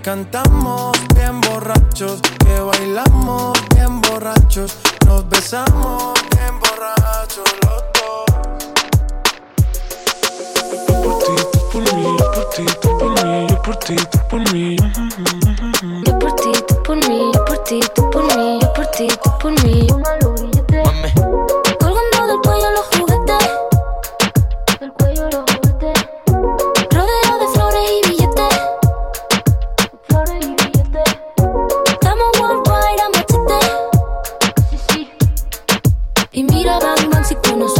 Que cantamos bien borrachos, que bailamos bien borrachos, nos besamos bien borrachos los dos. Por ti, por mí, por ti, por mí, yo por ti, por mí. Yo por ti, tú por mí, yo por ti, tú por mí, yo por ti, tú por mí. ¿Será que peleas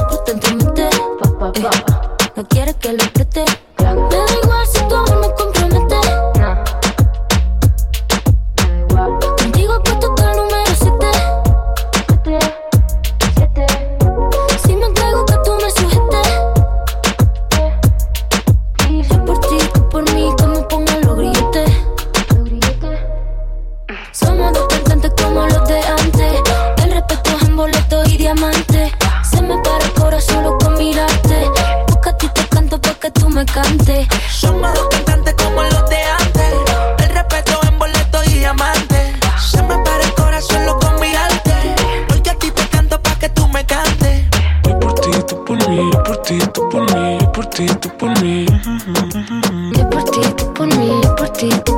otra vez con tu novio y te dejó con ganas?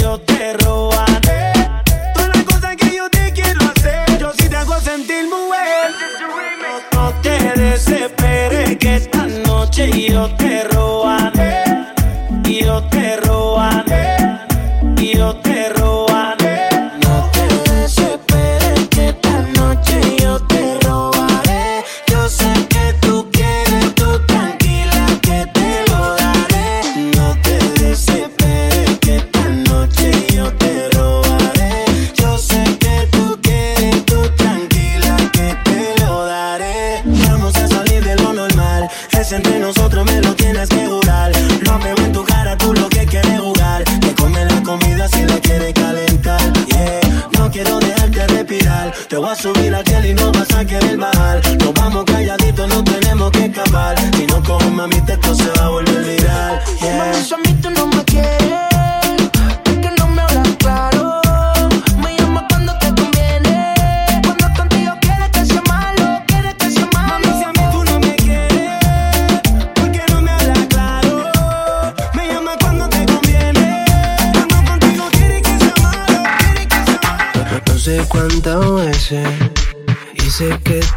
yo te pasaje del bar. Nos vamos calladitos, no tenemos que escapar. Si no cojo mami, esto se va a volver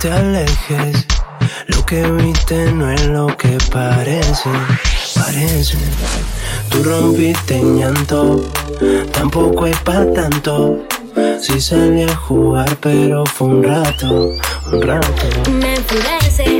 te alejes. Lo que viste no es lo que parece, parece. Tú rompiste en llanto, tampoco es para tanto. Si sí salí a jugar, pero fue un rato, un rato. Me enfurece.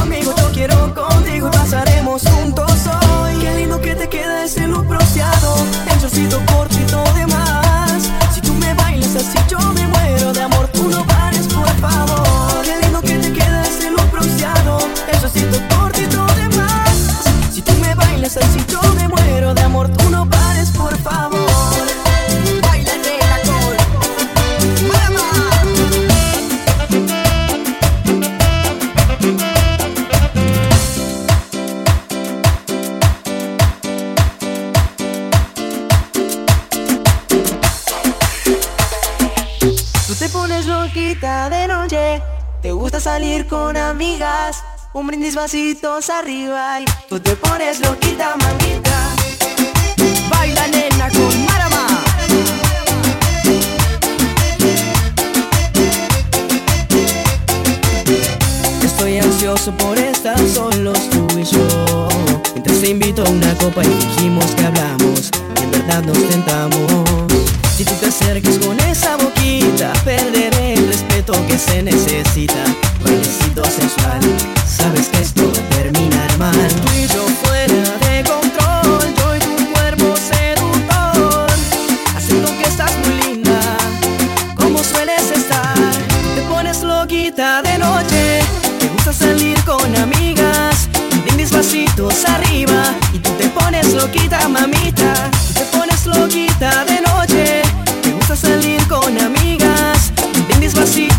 conmigo, yo quiero conmigo. un brindis vasitos arriba y tú te pones loquita, mamita. Baila nena con Marama. Estoy ansioso por estar solos tú y yo. Mientras te invito a una copa y dijimos que hablamos, y en verdad nos tentamos. Si tú te acercas con esa boquita, perderé el respeto que se necesita.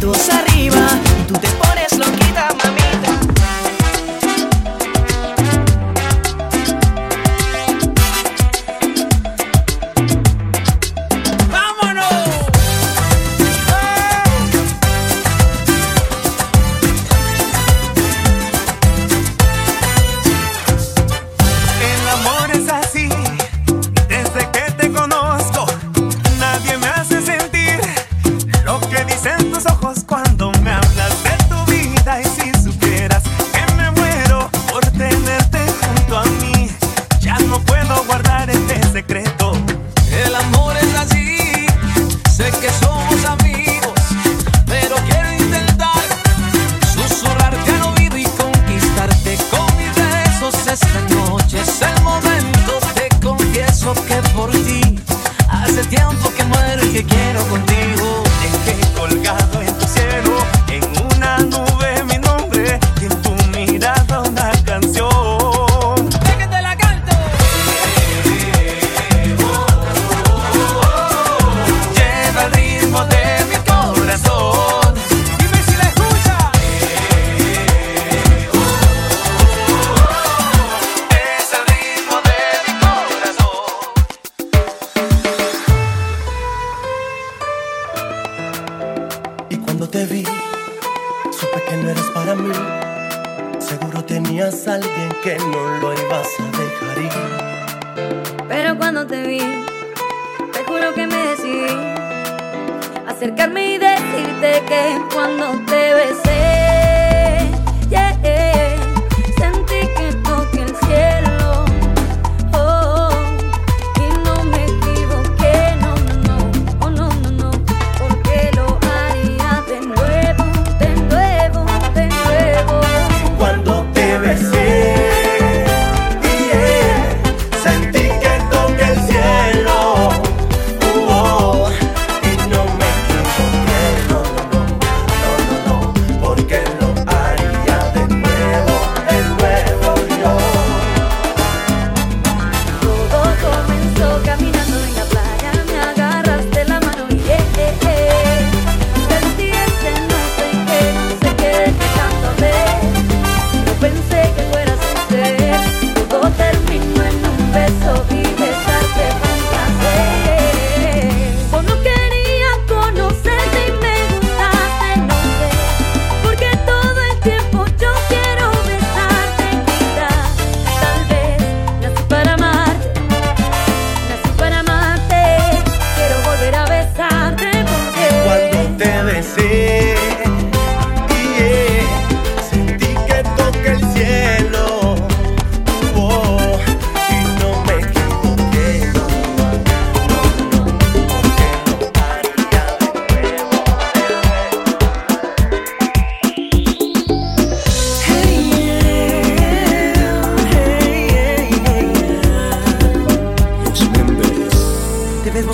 Rosario. acercarme y decirte que cuando te besé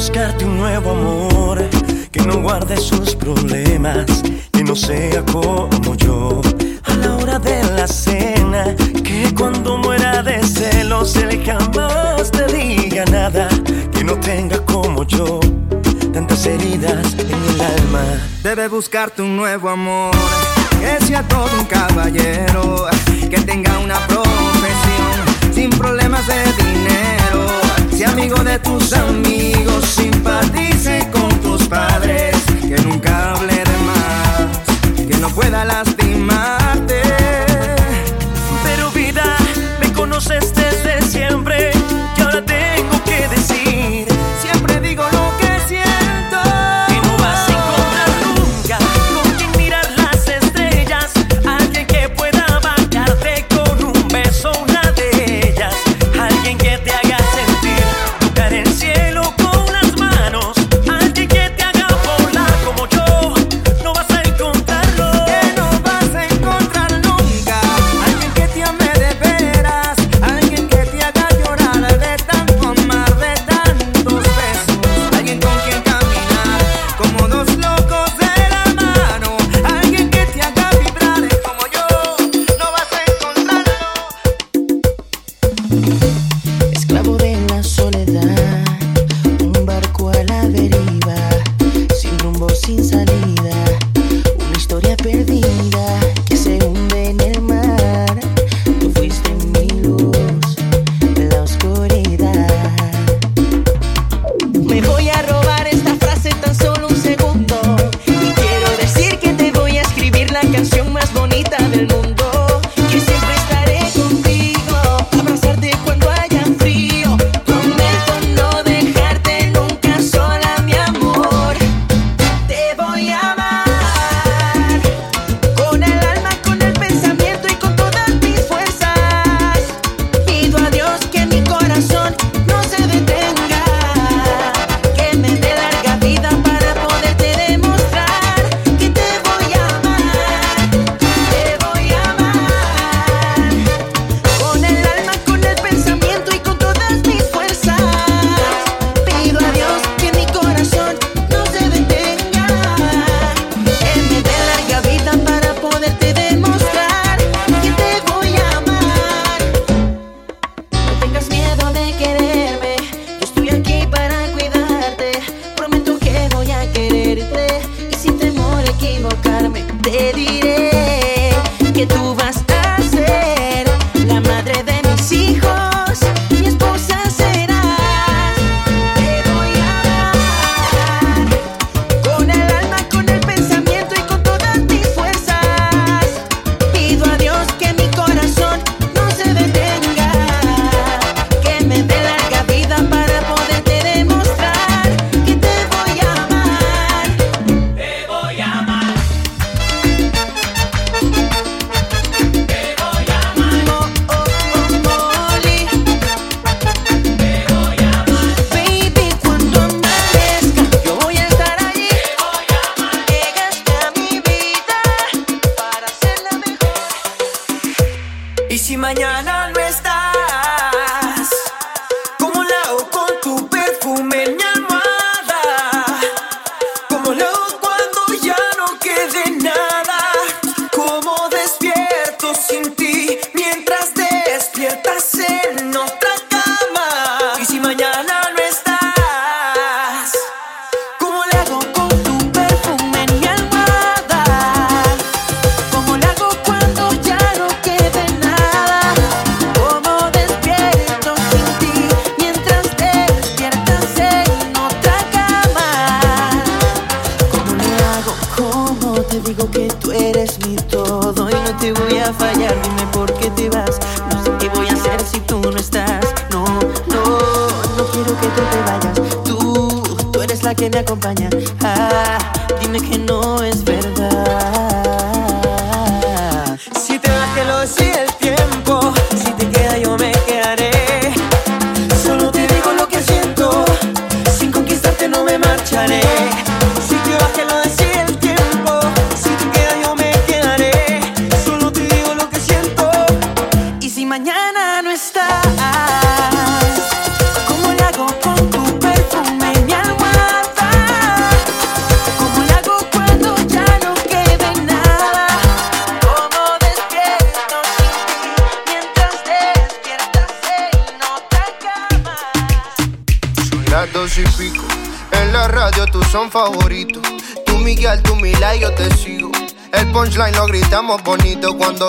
buscarte un nuevo amor que no guarde sus problemas, que no sea como yo. A la hora de la cena, que cuando muera de celos él jamás te diga nada, que no tenga como yo tantas heridas en el alma. Debe buscarte un nuevo amor, que sea todo un caballero, que tenga una profesión sin problemas de dinero Amigo de tus amigos, simpatice con tus padres, que nunca hable de más, que no pueda lastimarte. Pero vida, me conoces.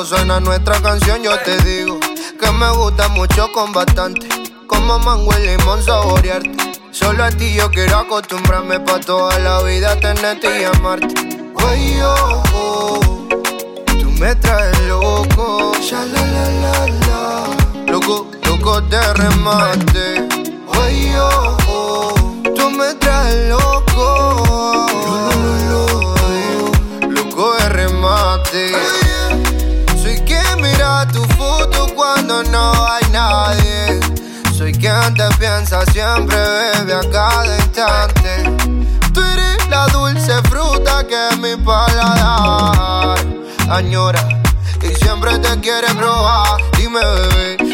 Suena nuestra canción, yo te digo que me gusta mucho con bastante. Como mango y limón saborearte. Solo a ti yo quiero acostumbrarme pa' toda la vida tenerte y amarte. Oye, oh, tú me traes loco. Ya la la la la. Loco, loco de remate. Oye, oh, tú me traes loco. Remate mira tu foto cuando no hay nadie. Soy quien te piensa siempre, bebe a cada instante. Tú eres la dulce fruta que mi paladar añora y siempre te quiere probar. Dime, bebé,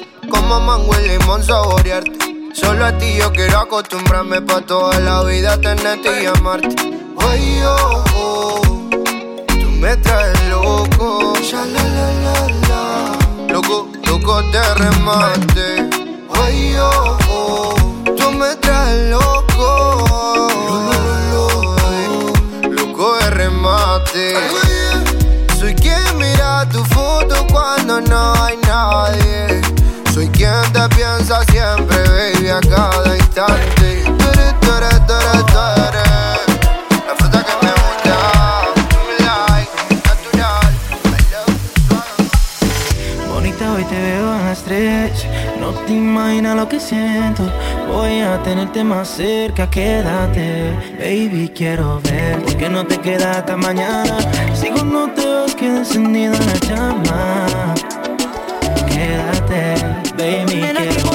como mango y limón saborearte. Solo a ti yo quiero acostumbrarme pa' toda la vida tenerte y amarte. Oye, oh, oh, tú me traes loco. Ya. Loco, loco de remate. Oye, oh, oh, tú me traes loco. Loco de remate. Soy quien mira tu foto cuando no hay nadie quien te piensa siempre, baby, a cada instante. Tú eres, tú eres, tú eres. La fruta que me gusta, me like, natural. I love Bonita, hoy te veo a las tres. No te imaginas lo que siento. Voy a tenerte más cerca, quédate. Baby, quiero verte. Que no te queda hasta mañana. Sigo, no te vas, queda encendida la llama. Quédate. they make it.